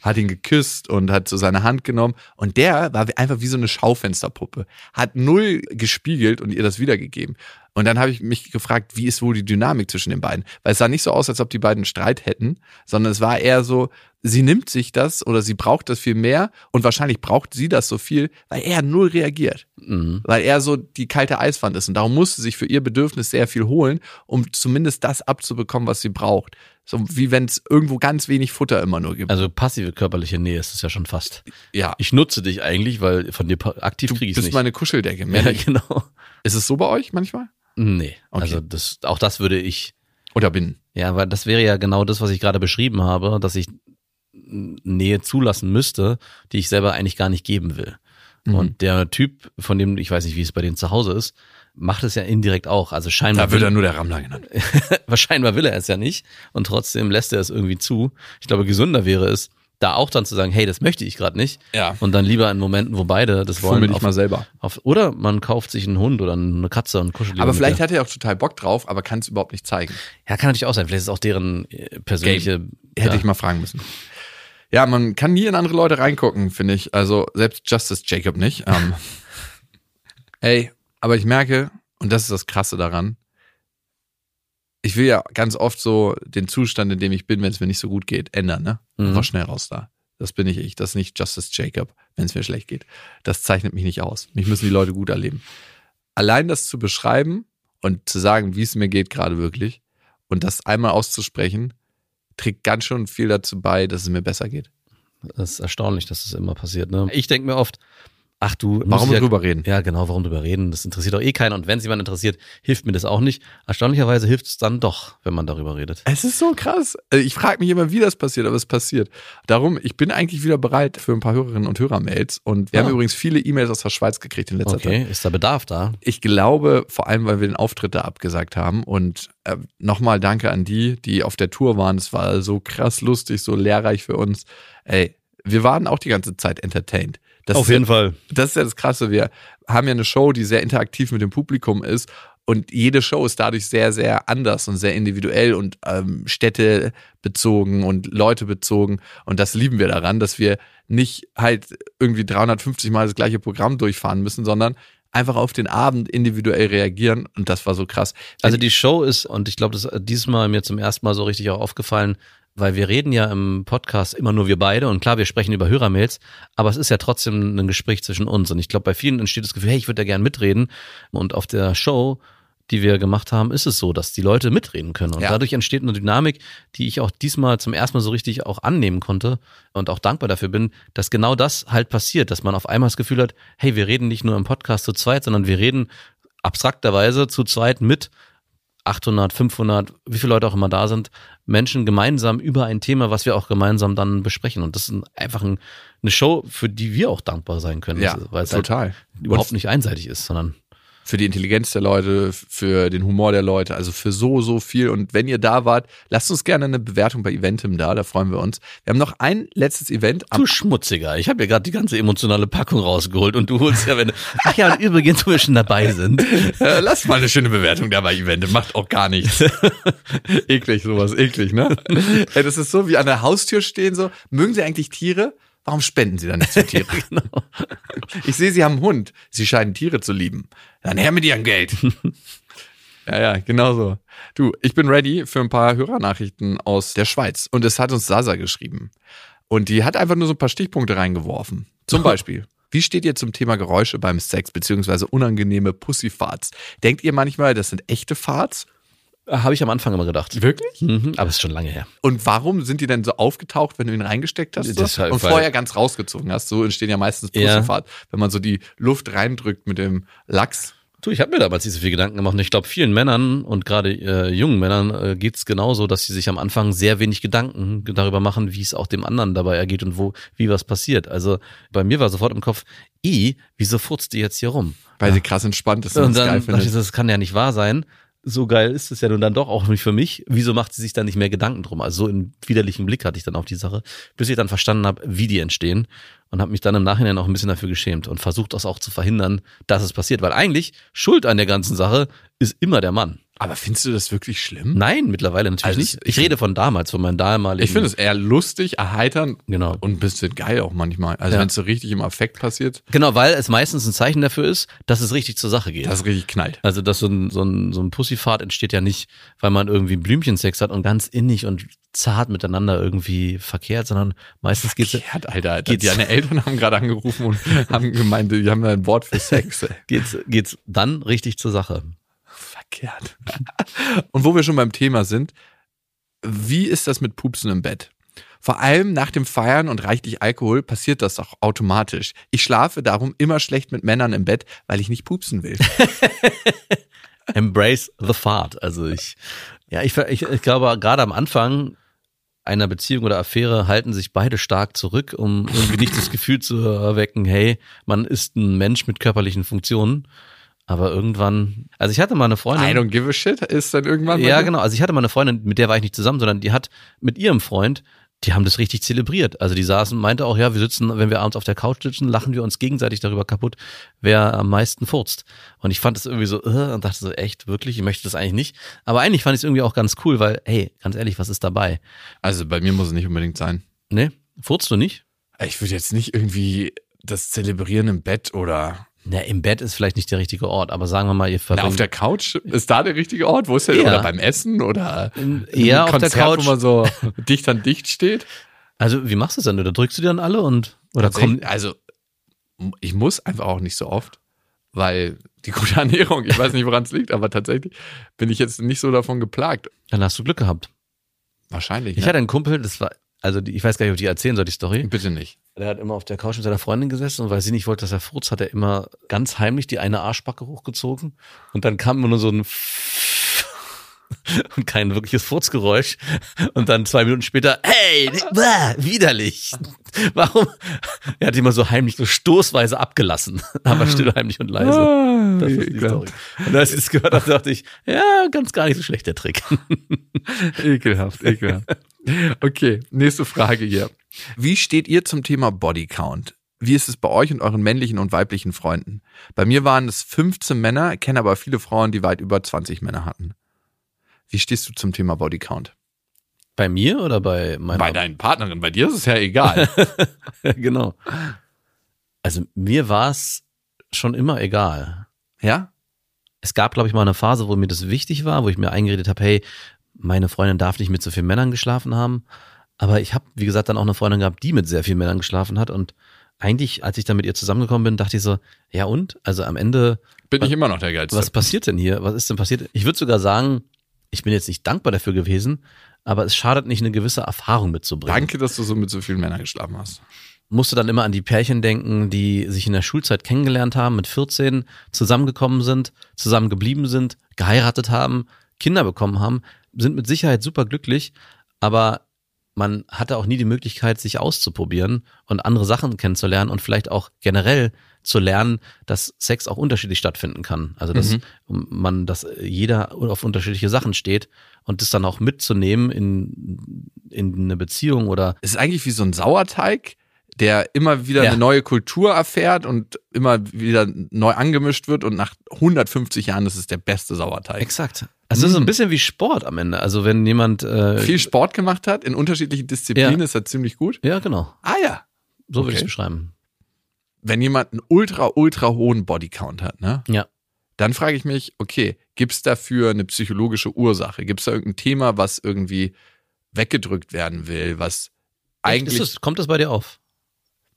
hat ihn geküsst und hat so seine Hand genommen. Und der war einfach wie so eine Schaufensterpuppe. Hat null gespiegelt und ihr das wiedergegeben. Und dann habe ich mich gefragt, wie ist wohl die Dynamik zwischen den beiden? Weil es sah nicht so aus, als ob die beiden Streit hätten, sondern es war eher so, sie nimmt sich das oder sie braucht das viel mehr und wahrscheinlich braucht sie das so viel, weil er null reagiert Mhm. weil er so die kalte Eiswand ist. Und darum musste sie sich für ihr Bedürfnis sehr viel holen, um zumindest das abzubekommen, was sie braucht. So wie wenn es irgendwo ganz wenig Futter immer nur gibt. Also passive körperliche Nähe ist es ja schon fast. ja, Ich nutze dich eigentlich, weil von dir aktiv du kriege ich bist nicht. meine Kuscheldecke. Mehr ja, genau. Ist es so bei euch manchmal? Nee, Okay. also das, auch das würde ich Oder bin? Ja, weil das wäre ja genau das, was ich gerade beschrieben habe, dass ich Nähe zulassen müsste, die ich selber eigentlich gar nicht geben will. Mhm. Und der Typ, von dem, ich weiß nicht, wie es bei denen zu Hause ist, macht es ja indirekt auch. Also scheinbar, Da wird er will, nur der Rammler genannt. scheinbar will er es ja nicht und trotzdem lässt er es irgendwie zu. Ich glaube, gesünder wäre es, da auch dann zu sagen, hey, das möchte ich gerade nicht. Ja. Und dann lieber in Momenten, wo beide das wollen. Fummel dich mal selber. Auf, oder man kauft sich einen Hund oder eine Katze und kuschelt Aber vielleicht hat er auch total Bock drauf, aber kann es überhaupt nicht zeigen. Ja, kann natürlich auch sein. Vielleicht ist es auch deren äh, persönliche. Hätte ja. ich mal fragen müssen. Ja, man kann nie in andere Leute reingucken, finde ich. Also selbst Justice Jacob nicht. Ähm, ey, aber ich merke, und das ist das Krasse daran, ich will ja ganz oft so den Zustand, in dem ich bin, wenn es mir nicht so gut geht, ändern, ne? Mhm. Einfach schnell raus da. Das bin ich ich. Das ist nicht Justice Jacob, wenn es mir schlecht geht. Das zeichnet mich nicht aus. Mich müssen die Leute gut erleben. Allein das zu beschreiben und zu sagen, wie es mir geht gerade wirklich und das einmal auszusprechen, trägt ganz schön viel dazu bei, dass es mir besser geht. Das ist erstaunlich, dass das immer passiert. Ne? Ich denke mir oft, ach du, Warum ja, drüber reden? Ja, genau, warum drüber reden? Das interessiert doch eh keiner. Und wenn es jemand interessiert, hilft mir das auch nicht. Erstaunlicherweise hilft es dann doch, wenn man darüber redet. Es ist so krass. Also Ich frage mich immer, wie das passiert, aber es passiert. Darum, ich bin eigentlich wieder bereit für ein paar Hörerinnen und Hörer-Mails. Und wir Ah. haben übrigens viele E-Mails aus der Schweiz gekriegt in letzter Zeit. Okay, ist da Bedarf da? Ich glaube, vor allem, weil wir den Auftritt da abgesagt haben. Und äh, nochmal danke an die, die auf der Tour waren. Es war so krass lustig, so lehrreich für uns. Ey, wir waren auch die ganze Zeit entertained. Das ist ja, Fall. Das ist ja das Krasse. Wir haben ja eine Show, die sehr interaktiv mit dem Publikum ist. Und jede Show ist dadurch sehr, sehr anders und sehr individuell und ähm, städtebezogen und Leute bezogen. Und das lieben wir daran, dass wir nicht halt irgendwie 350 Mal das gleiche Programm durchfahren müssen, sondern einfach auf den Abend individuell reagieren und das war so krass. Also die Show ist, und ich glaube, das ist diesmal mir zum ersten Mal so richtig auch aufgefallen, weil wir reden ja im Podcast immer nur wir beide und klar, wir sprechen über Hörermails, aber es ist ja trotzdem ein Gespräch zwischen uns und ich glaube, bei vielen entsteht das Gefühl, hey, ich würde da gern mitreden und auf der Show die wir gemacht haben, ist es so, dass die Leute mitreden können. Und Ja. dadurch entsteht eine Dynamik, die ich auch diesmal zum ersten Mal so richtig auch annehmen konnte und auch dankbar dafür bin, dass genau das halt passiert, dass man auf einmal das Gefühl hat, hey, wir reden nicht nur im Podcast zu zweit, sondern wir reden abstrakterweise zu zweit mit 800, 500, wie viele Leute auch immer da sind, Menschen gemeinsam über ein Thema, was wir auch gemeinsam dann besprechen. Und das ist ein, einfach ein, eine Show, für die wir auch dankbar sein können, Ja, weil es halt total. überhaupt Und nicht einseitig ist, sondern für die Intelligenz der Leute, für den Humor der Leute, also für so, so viel. Und wenn ihr da wart, lasst uns gerne eine Bewertung bei Eventim da, da freuen wir uns. Wir haben noch ein letztes Event Du schmutziger. Ich habe ja gerade die ganze emotionale Packung rausgeholt und du holst ja, wenn. Ach ja, und übrigens, wo wir schon dabei sind. Äh, lasst mal eine schöne Bewertung da bei Eventim, macht auch gar nichts. eklig, sowas, eklig, ne? Das ist so wie an der Haustür stehen, so, mögen Sie eigentlich Tiere? Warum spenden Sie dann nicht für Tiere? genau. Ich sehe, Sie haben einen Hund. Sie scheinen Tiere zu lieben. Dann her mit Ihrem Geld. ja, ja, genau so. Du, ich bin ready für ein paar Hörernachrichten aus der Schweiz. Und es hat uns Sasa geschrieben. Und die hat einfach nur so ein paar Stichpunkte reingeworfen. Zum Beispiel. Wie steht ihr zum Thema Geräusche beim Sex beziehungsweise unangenehme Pussyfarts? Denkt ihr manchmal, das sind echte Farts? Habe ich am Anfang immer gedacht. Wirklich? Mhm, aber es ist schon lange her. Und warum sind die denn so aufgetaucht, wenn du ihn reingesteckt hast? So? Deshalb, und vorher ganz rausgezogen hast? So entstehen ja meistens Ja. Pussyfarts, wenn man so die Luft reindrückt mit dem Lachs. Du, ich habe mir damals nicht so viel Gedanken gemacht. Und ich glaube, vielen Männern und gerade äh, jungen Männern äh, geht's genauso, dass sie sich am Anfang sehr wenig Gedanken darüber machen, wie es auch dem anderen dabei ergeht und wo, wie was passiert. Also bei mir war sofort im Kopf, i, wieso furzt die jetzt hier rum? Weil sie krass entspannt ist und, Und geil dann dachte ich, das kann ja nicht wahr sein. So geil ist es ja nun dann doch auch nicht für mich. Wieso macht sie sich dann nicht mehr Gedanken drum? Also so einen widerlichen Blick hatte ich dann auf die Sache, bis ich dann verstanden habe, wie die entstehen und habe mich dann im Nachhinein auch ein bisschen dafür geschämt und versucht das auch zu verhindern, dass es passiert. Weil eigentlich Schuld an der ganzen Sache ist immer der Mann. Aber findest du das wirklich schlimm? Nein, mittlerweile natürlich Also nicht. ich- Ich rede von damals, von meinem damaligen. Ich finde es eher lustig, erheiternd Genau. und ein bisschen geil auch manchmal. Also Ja. wenn es so richtig im Affekt passiert, Genau, weil es meistens ein Zeichen dafür ist, dass es richtig zur Sache geht. das richtig knallt. Also, dass so ein, so ein, so ein Pussyfahrt entsteht ja nicht, weil man irgendwie Blümchensex hat und ganz innig und zart miteinander irgendwie verkehrt, sondern meistens geht's, Verkehrt, Alter, geht's- Deine Eltern haben gerade angerufen und haben gemeint, die haben da ein Wort für Sex. Ey. geht's, geht's dann richtig zur Sache. Verkehrt. Und wo wir schon beim Thema sind, wie ist das mit Pupsen im Bett? Vor allem nach dem Feiern und reichlich Alkohol passiert das auch automatisch. Ich schlafe darum immer schlecht mit Männern im Bett, weil ich nicht pupsen will. Embrace the fart. Also ich, ja, ich, ich, ich glaube, gerade am Anfang einer Beziehung oder Affäre halten sich beide stark zurück, um irgendwie nicht das Gefühl zu erwecken, hey, man ist ein Mensch mit körperlichen Funktionen. Aber irgendwann, also ich hatte mal eine Freundin. I don't give a shit ist dann irgendwann. Ja, genau. Also ich hatte mal eine Freundin, mit der war ich nicht zusammen, sondern die hat mit ihrem Freund, die haben das richtig zelebriert. Also die saßen, meinte auch, ja, wir sitzen, wenn wir abends auf der Couch sitzen, lachen wir uns gegenseitig darüber kaputt, wer am meisten furzt. Und ich fand das irgendwie so, äh, und dachte so, echt, wirklich, ich möchte das eigentlich nicht. Aber eigentlich fand ich es irgendwie auch ganz cool, weil, hey, ganz ehrlich, was ist dabei? Also bei mir muss es nicht unbedingt sein. Ne? Furzt du nicht? Ich würde jetzt nicht irgendwie das zelebrieren im Bett oder Na, im Bett ist vielleicht nicht der richtige Ort, aber sagen wir mal, ihr Na, auf verbringt der Couch ist da der richtige Ort? Wo ist der? Ja. Oder beim Essen oder im eher auf der Couch. wo man so dicht an dicht steht? Also, wie machst du es denn? Oder drückst du die dann alle und oder kommen also ich muss einfach auch nicht so oft, weil die gute Ernährung, ich weiß nicht, woran es liegt, aber tatsächlich bin ich jetzt nicht so davon geplagt. dann hast du Glück gehabt. Wahrscheinlich. Ich ne? hatte einen Kumpel, das war also die, ich weiß gar nicht, ob ich die erzählen soll, die Story. Bitte nicht. Der hat immer auf der Couch mit seiner Freundin gesessen und weil sie nicht wollte, dass er furzt, hat er immer ganz heimlich die eine Arschbacke hochgezogen und dann kam immer nur so ein und kein wirkliches Furzgeräusch und dann zwei Minuten später, hey, bäh, widerlich. Warum? Er hat immer so heimlich so stoßweise abgelassen, aber still, heimlich und leise. Ah, Das ist die Story. Und als ich das gehört habe, dachte ich, ja, ganz gar nicht so schlecht der Trick. Ekelhaft, ekelhaft. Okay, nächste Frage hier. Wie steht ihr zum Thema Bodycount? Wie ist es bei euch und euren männlichen und weiblichen Freunden? Bei mir waren es 15 Männer, kenne aber viele Frauen, die weit über 20 Männer hatten. Wie stehst du zum Thema Bodycount? Bei mir oder bei meiner? Bei deinen Partnerin, bei dir ist es ja egal. genau. Also mir war es schon immer egal. Ja? Es gab, glaube ich, mal eine Phase, wo mir das wichtig war, wo ich mir eingeredet habe, hey, meine Freundin darf nicht mit so vielen Männern geschlafen haben. Aber ich habe, wie gesagt, dann auch eine Freundin gehabt, die mit sehr vielen Männern geschlafen hat. Und eigentlich, als ich dann mit ihr zusammengekommen bin, dachte ich so, ja und? Also am Ende, Bin ich immer noch der Geilste. was passiert denn hier? Was ist denn passiert? Ich würde sogar sagen, ich bin jetzt nicht dankbar dafür gewesen, aber es schadet nicht, eine gewisse Erfahrung mitzubringen. Danke, dass du so mit so vielen Männern geschlafen hast. musste dann immer an die Pärchen denken, die sich in der Schulzeit kennengelernt haben, mit 14 zusammengekommen sind, zusammen geblieben sind, geheiratet haben, Kinder bekommen haben, sind mit Sicherheit super glücklich, aber man hatte auch nie die Möglichkeit, sich auszuprobieren und andere Sachen kennenzulernen und vielleicht auch generell zu lernen, dass Sex auch unterschiedlich stattfinden kann. Also dass man, dass jeder auf unterschiedliche Sachen steht und das dann auch mitzunehmen in, in eine Beziehung oder Es ist eigentlich wie so ein Sauerteig, der immer wieder Ja. eine neue Kultur erfährt und immer wieder neu angemischt wird und nach 150 Jahren ist es der beste Sauerteig. Exakt. Also es ist so ein bisschen wie Sport am Ende. Also wenn jemand äh, Viel Sport gemacht hat in unterschiedlichen Disziplinen Ja. ist er ziemlich gut. ja genau, Ah ja. so würde ich Okay. es beschreiben. Wenn jemand einen ultra, ultra hohen Bodycount hat, ne? Ja. Dann frage ich mich, okay, gibt's dafür eine psychologische Ursache? Gibt's da irgendein Thema, was irgendwie weggedrückt werden will, was eigentlich. Es, kommt das bei dir auf?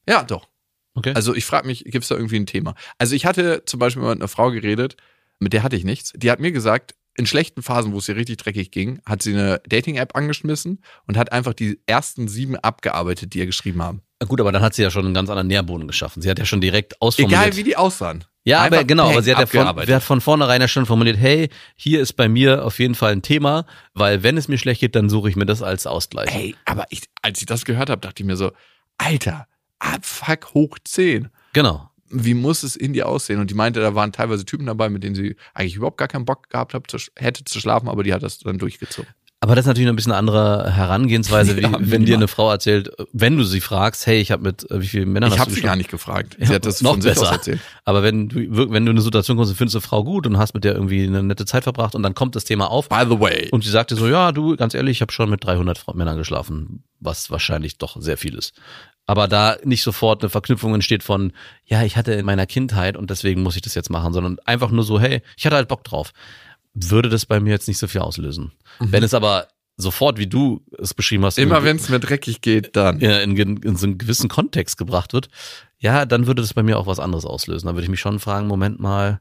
Ja, doch. Okay. Also ich frage mich, gibt es da irgendwie ein Thema? Also ich hatte zum Beispiel mal mit einer Frau geredet, mit der hatte ich nichts. Die hat mir gesagt, in schlechten Phasen, wo es ihr richtig dreckig ging, hat sie eine Dating-App angeschmissen und hat einfach die ersten sieben abgearbeitet, die ihr geschrieben haben. Na Gut, aber dann hat sie ja schon einen ganz anderen Nährboden geschaffen. Sie hat ja schon direkt ausformuliert. Egal wie die aussahen. ja, aber genau, aber sie hat ja von, sie hat von vornherein ja schon formuliert, hey, hier ist bei mir auf jeden Fall ein Thema, weil wenn es mir schlecht geht, dann suche ich mir das als Ausgleich. Ey, aber ich, als ich das gehört habe, dachte ich mir so, Alter, Abfuck hoch 10. Genau. Wie muss es in dir aussehen? Und die meinte, da waren teilweise Typen dabei, mit denen sie eigentlich überhaupt gar keinen Bock gehabt hat, hätte zu schlafen, aber die hat das dann durchgezogen. Aber das ist natürlich noch ein bisschen eine andere Herangehensweise, wie Ja, wenn minimal. dir eine Frau erzählt, wenn du sie fragst, hey, ich habe mit äh, wie vielen Männern Ich hast habe du sie gar nicht gefragt. Ja, Sie hat das noch von sich aus besser. erzählt. Aber wenn du, wenn du in eine Situation kommst findest eine Frau gut und hast mit der irgendwie eine nette Zeit verbracht und dann kommt das Thema auf By the way. und sie sagte so, ja, du, ganz ehrlich, ich habe schon mit 300 Frau- Männern geschlafen, was wahrscheinlich doch sehr viel ist. Aber da nicht sofort eine Verknüpfung entsteht von, ja, ich hatte in meiner Kindheit und deswegen muss ich das jetzt machen, sondern einfach nur so, hey, ich hatte halt Bock drauf. Würde das bei mir jetzt nicht so viel auslösen. Wenn es aber sofort, wie du es beschrieben hast, Immer wenn es mir dreckig geht, dann. ja, in, in so einen gewissen Kontext gebracht wird, ja, dann würde das bei mir auch was anderes auslösen. Dann würde ich mich schon fragen, Moment mal,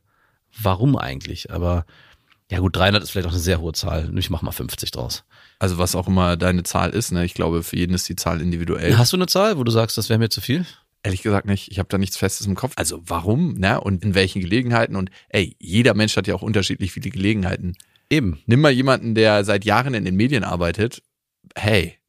warum eigentlich? Aber ja gut, 300 ist vielleicht auch eine sehr hohe Zahl. Ich mach mal 50 draus. Also was auch immer deine Zahl ist, ne? Ich glaube, für jeden ist die Zahl individuell. Hast du eine Zahl, wo du sagst, das wäre mir zu viel? Ehrlich gesagt nicht. Ich habe da nichts Festes im Kopf. Also warum, ne? Und in welchen Gelegenheiten? Und ey, jeder Mensch hat ja auch unterschiedlich viele Gelegenheiten. Eben. Nimm mal jemanden, der seit Jahren in den Medien arbeitet. Hey,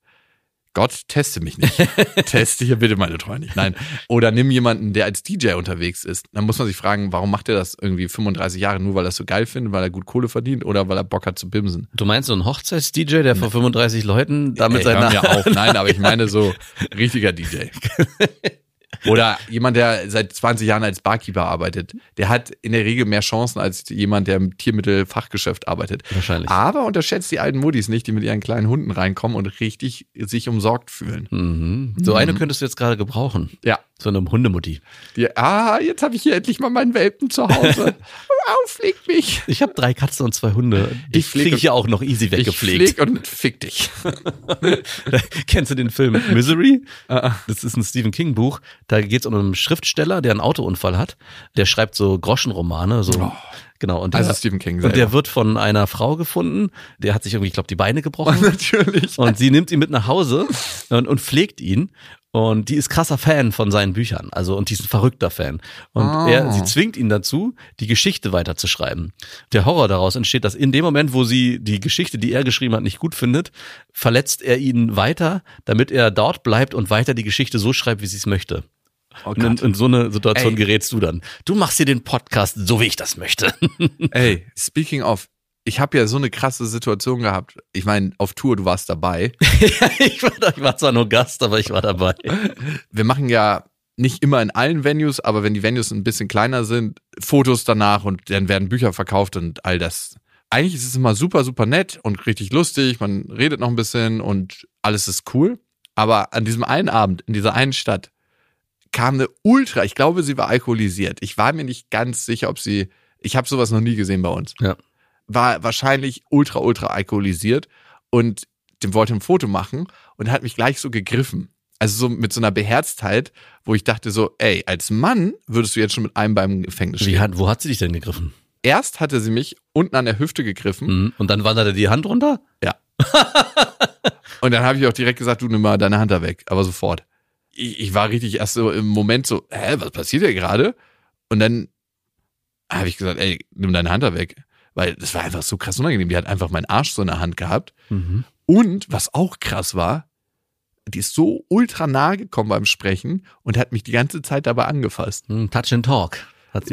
Gott, teste mich nicht. teste hier bitte meine Treue nicht. Nein. Oder nimm jemanden, der als DJ unterwegs ist. Dann muss man sich fragen, warum macht er das irgendwie 35 Jahre? Nur weil er es so geil findet, weil er gut Kohle verdient oder weil er Bock hat zu bimsen? Du meinst so einen Hochzeits-DJ, der vor 35 Leuten damit seine mir auf. Nein, aber ich meine so richtiger DJ. Oder jemand, der seit 20 Jahren als Barkeeper arbeitet. Der hat in der Regel mehr Chancen als jemand, der im Tiermittelfachgeschäft arbeitet. Wahrscheinlich. Aber unterschätzt die alten Muddis nicht, die mit ihren kleinen Hunden reinkommen und richtig sich umsorgt fühlen. Mhm. So eine könntest du jetzt gerade gebrauchen. Ja. So eine Hundemutti. Die, ah, jetzt habe ich hier endlich mal meinen Welpen zu Hause. Aufleg mich. Ich habe drei Katzen und zwei Hunde. Die Ich kriege ich ja auch noch easy Ich weggepflegt. pfleg und fick dich. Kennst du den Film Misery? Ah, Das ist ein Stephen King Buch. Da geht es um einen Schriftsteller, der einen Autounfall hat. Der schreibt so Groschenromane, so Oh. Genau. Und der, Also Stephen King und selber. der wird von einer Frau gefunden. Der hat sich irgendwie, ich glaube, die Beine gebrochen. Natürlich. Und sie nimmt ihn mit nach Hause und, und pflegt ihn. Und die ist krasser Fan von seinen Büchern. Also, und die ist ein verrückter Fan. Und Ah. er, sie zwingt ihn dazu, die Geschichte weiterzuschreiben. Der Horror daraus entsteht, dass in dem Moment, wo sie die Geschichte, die er geschrieben hat, nicht gut findet, verletzt er ihn weiter, damit er dort bleibt und weiter die Geschichte so schreibt, wie sie es möchte. Oh Und in, in so eine Situation Ey. gerätst du dann. Du machst hier den Podcast so, wie ich das möchte. Ey, speaking of, ich habe ja so eine krasse Situation gehabt. Ich meine, auf Tour, du warst dabei. ich, war, ich war zwar nur Gast, aber ich war dabei. Wir machen ja nicht immer in allen Venues, aber wenn die Venues ein bisschen kleiner sind, Fotos danach und dann werden Bücher verkauft und all das. Eigentlich ist es immer super, super nett und richtig lustig. Man redet noch ein bisschen und alles ist cool. Aber an diesem einen Abend, in dieser einen Stadt, kam eine Ultra, ich glaube, sie war alkoholisiert. Ich war mir nicht ganz sicher, ob sie, ich habe sowas noch nie gesehen bei uns. Ja. War wahrscheinlich ultra, ultra alkoholisiert und dem wollte ein Foto machen und hat mich gleich so gegriffen. Also so mit so einer Beherztheit, wo ich dachte so, ey, als Mann würdest du jetzt schon mit einem beim Gefängnis Wie stehen. hat, wo hat sie dich denn gegriffen? Erst hatte sie mich unten an der Hüfte gegriffen Mhm. Und dann wanderte die Hand runter? und dann habe ich auch direkt gesagt, du nimm mal deine Hand da weg, aber sofort. Ich, ich war richtig erst so im Moment so, hä, was passiert hier gerade? Und dann habe ich gesagt, ey, nimm deine Hand da weg. Weil das war einfach so krass unangenehm. Die hat einfach meinen Arsch so in der Hand gehabt. Mhm. Und was auch krass war, die ist so ultra nah gekommen beim Sprechen und hat mich die ganze Zeit dabei angefasst. Hm, Touch and Talk.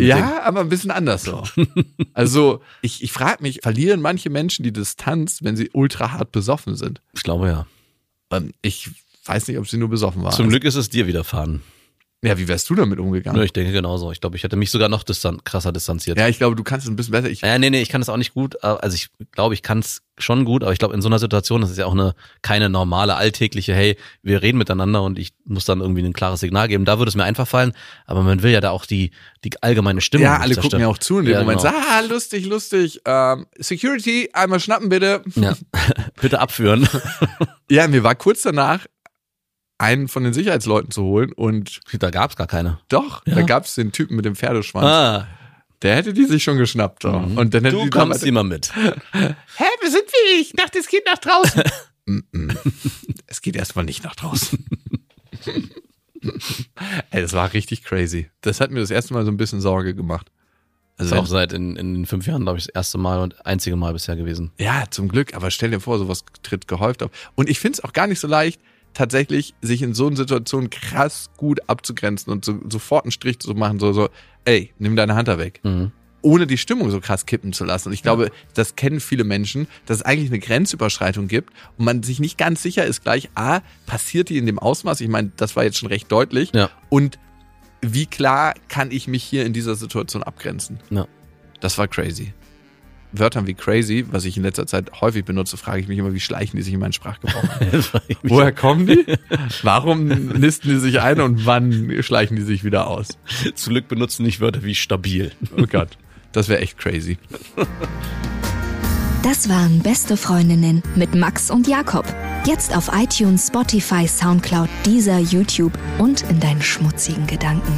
Ja, aber ein bisschen anders so. Also ich, ich frage mich, verlieren manche Menschen die Distanz, wenn sie ultra hart besoffen sind? Ich glaube ja. Ähm, Ich weiß nicht, ob sie nur besoffen war. Zum Glück ist es dir widerfahren. Ja, wie wärst du damit Ja. umgegangen? Ich denke genauso. Ich glaube, ich hätte mich sogar noch distan krasser distanziert. Ja, ich glaube, du kannst es ein bisschen besser. Ich, Ja, nee, nee, ich kann es auch nicht gut. äh, Also ich glaube, ich kann es schon gut, aber ich glaube, in so einer Situation, das ist ja auch eine keine normale, alltägliche, hey, wir reden miteinander und ich muss dann irgendwie ein klares Signal geben. Da würde es mir einfach fallen, aber man will ja da auch die, die allgemeine Stimmung ja, alle gucken ja auch zu in dem Ja, Moment. genau. Ah, lustig, lustig. Ähm, Security, einmal schnappen bitte. Ja. Bitte abführen. Ja, mir war kurz danach, einen von den Sicherheitsleuten zu holen und da gab's gar keine. doch, Ja? da gab's den Typen mit dem Pferdeschwanz. Ah, Der hätte die sich schon geschnappt. Mhm. Und dann hätte du die kommst immer mit. Hä, wir sind wir? Ich dachte, es geht nach draußen. Es geht erstmal nicht nach draußen. Ey, das war richtig crazy. Das hat mir das erste Mal so ein bisschen Sorge gemacht. Das Also ist auch seit in, in den fünf Jahren, glaube ich, das erste Mal und einzige Mal bisher gewesen. ja, zum Glück, aber stell dir vor, sowas tritt gehäuft auf. Und ich finde es auch gar nicht so leicht, tatsächlich sich in so einer Situation krass gut abzugrenzen und so, sofort einen Strich zu machen, so, so, ey, nimm deine Hand da weg. Mhm. ohne die Stimmung so krass kippen zu lassen. Und ich glaube, das kennen viele Menschen, dass es eigentlich eine Grenzüberschreitung gibt und man sich nicht ganz sicher ist gleich, a, passiert die in dem Ausmaß? Ich meine, das war jetzt schon recht deutlich. Ja. Und wie klar kann ich mich hier in dieser Situation abgrenzen? Ja. Das war crazy. Wörtern wie crazy, was ich in letzter Zeit häufig benutze, frage ich mich immer, wie schleichen die sich in meinen Sprachgebrauch ein? Woher kommen die? Warum nisten die sich ein und wann schleichen die sich wieder aus? Zum Glück benutzen nicht Wörter wie stabil. Oh Gott, das wäre echt crazy. Das waren Beste Freundinnen mit Max und Jakob. Jetzt auf iTunes, Spotify, Soundcloud, dieser YouTube und in deinen schmutzigen Gedanken.